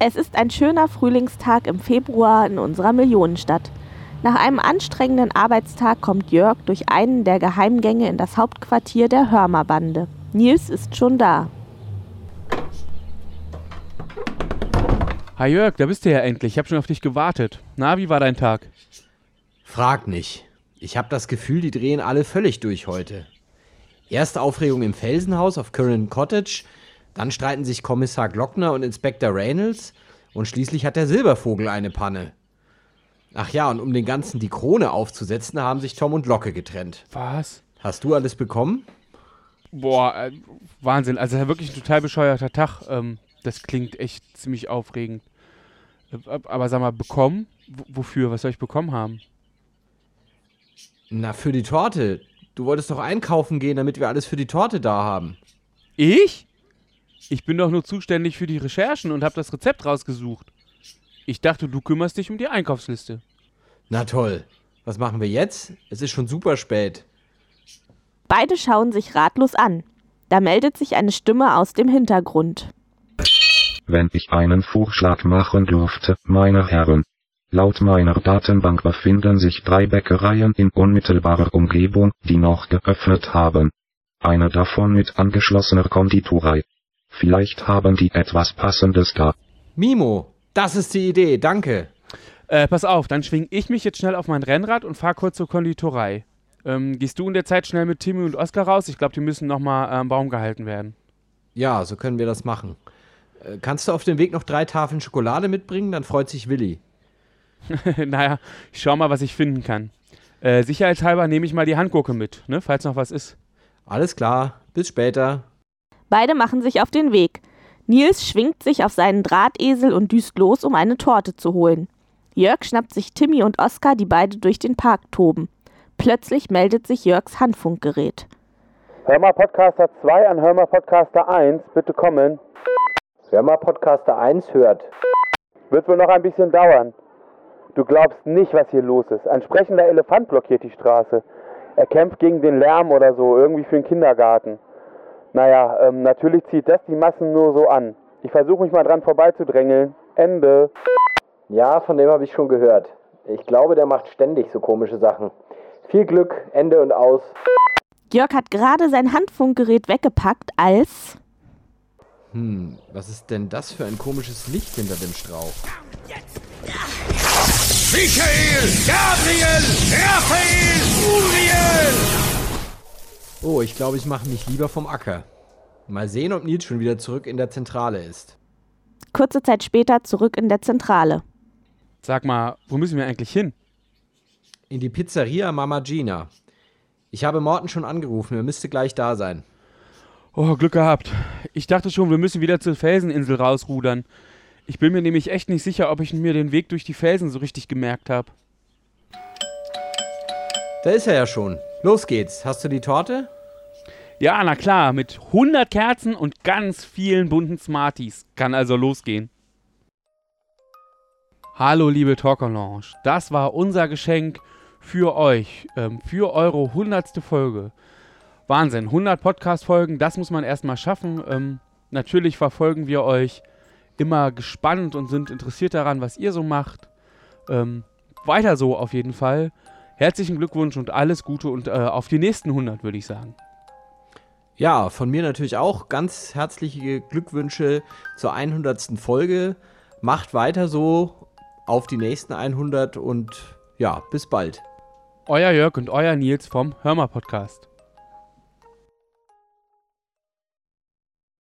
Es ist ein schöner Frühlingstag im Februar in unserer Millionenstadt. Nach einem anstrengenden Arbeitstag kommt Jörg durch einen der Geheimgänge in das Hauptquartier der Hörmer-Bande. Nils ist schon da. Hi Jörg, da bist du ja endlich. Ich habe schon auf dich gewartet. Na, wie war dein Tag? Frag nicht. Ich habe das Gefühl, die drehen alle völlig durch heute. Erste Aufregung im Felsenhaus auf Curran Cottage, dann streiten sich Kommissar Glockner und Inspektor Reynolds und schließlich hat der Silbervogel eine Panne. Ach ja, und um den Ganzen die Krone aufzusetzen, haben sich Tom und Locke getrennt. Was? Hast du alles bekommen? Boah, äh, Wahnsinn. Also wirklich ein total bescheuerter Tag. Ähm, das klingt echt ziemlich aufregend. Äh, aber sag mal, bekommen? W wofür? Was soll ich bekommen haben? Na, für die Torte. Du wolltest doch einkaufen gehen, damit wir alles für die Torte da haben. Ich? Ich bin doch nur zuständig für die Recherchen und habe das Rezept rausgesucht. Ich dachte, du kümmerst dich um die Einkaufsliste. Na toll. Was machen wir jetzt? Es ist schon super spät. Beide schauen sich ratlos an. Da meldet sich eine Stimme aus dem Hintergrund. Wenn ich einen Vorschlag machen dürfte, meine Herren. Laut meiner Datenbank befinden sich drei Bäckereien in unmittelbarer Umgebung, die noch geöffnet haben. Eine davon mit angeschlossener Konditorei. Vielleicht haben die etwas Passendes da. Mimo, das ist die Idee, danke. Äh, pass auf, dann schwing ich mich jetzt schnell auf mein Rennrad und fahr kurz zur Konditorei. Ähm, gehst du in der Zeit schnell mit Timmy und Oskar raus? Ich glaube, die müssen nochmal am Baum gehalten werden. Ja, so können wir das machen. Äh, kannst du auf dem Weg noch drei Tafeln Schokolade mitbringen? Dann freut sich Willi. naja, ich schau mal, was ich finden kann. Äh, sicherheitshalber nehme ich mal die Handgurke mit, ne, falls noch was ist. Alles klar, bis später. Beide machen sich auf den Weg. Nils schwingt sich auf seinen Drahtesel und düst los, um eine Torte zu holen. Jörg schnappt sich Timmy und Oskar, die beide durch den Park toben. Plötzlich meldet sich Jörgs Handfunkgerät. Hörmer Podcaster 2 an Hörmer Podcaster 1, bitte kommen. Hörmer Podcaster 1 hört. Wird wohl noch ein bisschen dauern. Du glaubst nicht, was hier los ist. Ein sprechender Elefant blockiert die Straße. Er kämpft gegen den Lärm oder so, irgendwie für den Kindergarten. Naja, ähm, natürlich zieht das die Massen nur so an. Ich versuche mich mal dran vorbeizudrängeln. Ende. Ja, von dem habe ich schon gehört. Ich glaube, der macht ständig so komische Sachen. Viel Glück, Ende und aus. Jörg hat gerade sein Handfunkgerät weggepackt, als. Hm, was ist denn das für ein komisches Licht hinter dem Strauch? Michael, Gabriel, Raphael, Uriel! Ich glaube, ich mache mich lieber vom Acker. Mal sehen, ob Nils schon wieder zurück in der Zentrale ist. Kurze Zeit später zurück in der Zentrale. Sag mal, wo müssen wir eigentlich hin? In die Pizzeria Mama Gina. Ich habe Morten schon angerufen, er müsste gleich da sein. Oh, Glück gehabt. Ich dachte schon, wir müssen wieder zur Felseninsel rausrudern. Ich bin mir nämlich echt nicht sicher, ob ich mir den Weg durch die Felsen so richtig gemerkt habe. Da ist er ja schon. Los geht's. Hast du die Torte? Ja, na klar, mit 100 Kerzen und ganz vielen bunten Smarties. Kann also losgehen. Hallo, liebe Talker Das war unser Geschenk für euch, ähm, für eure 100. Folge. Wahnsinn, 100 Podcast-Folgen, das muss man erstmal schaffen. Ähm, natürlich verfolgen wir euch immer gespannt und sind interessiert daran, was ihr so macht. Ähm, weiter so auf jeden Fall. Herzlichen Glückwunsch und alles Gute und äh, auf die nächsten 100, würde ich sagen. Ja, von mir natürlich auch ganz herzliche Glückwünsche zur 100. Folge. Macht weiter so auf die nächsten 100 und ja, bis bald. Euer Jörg und euer Nils vom Hörmer Podcast.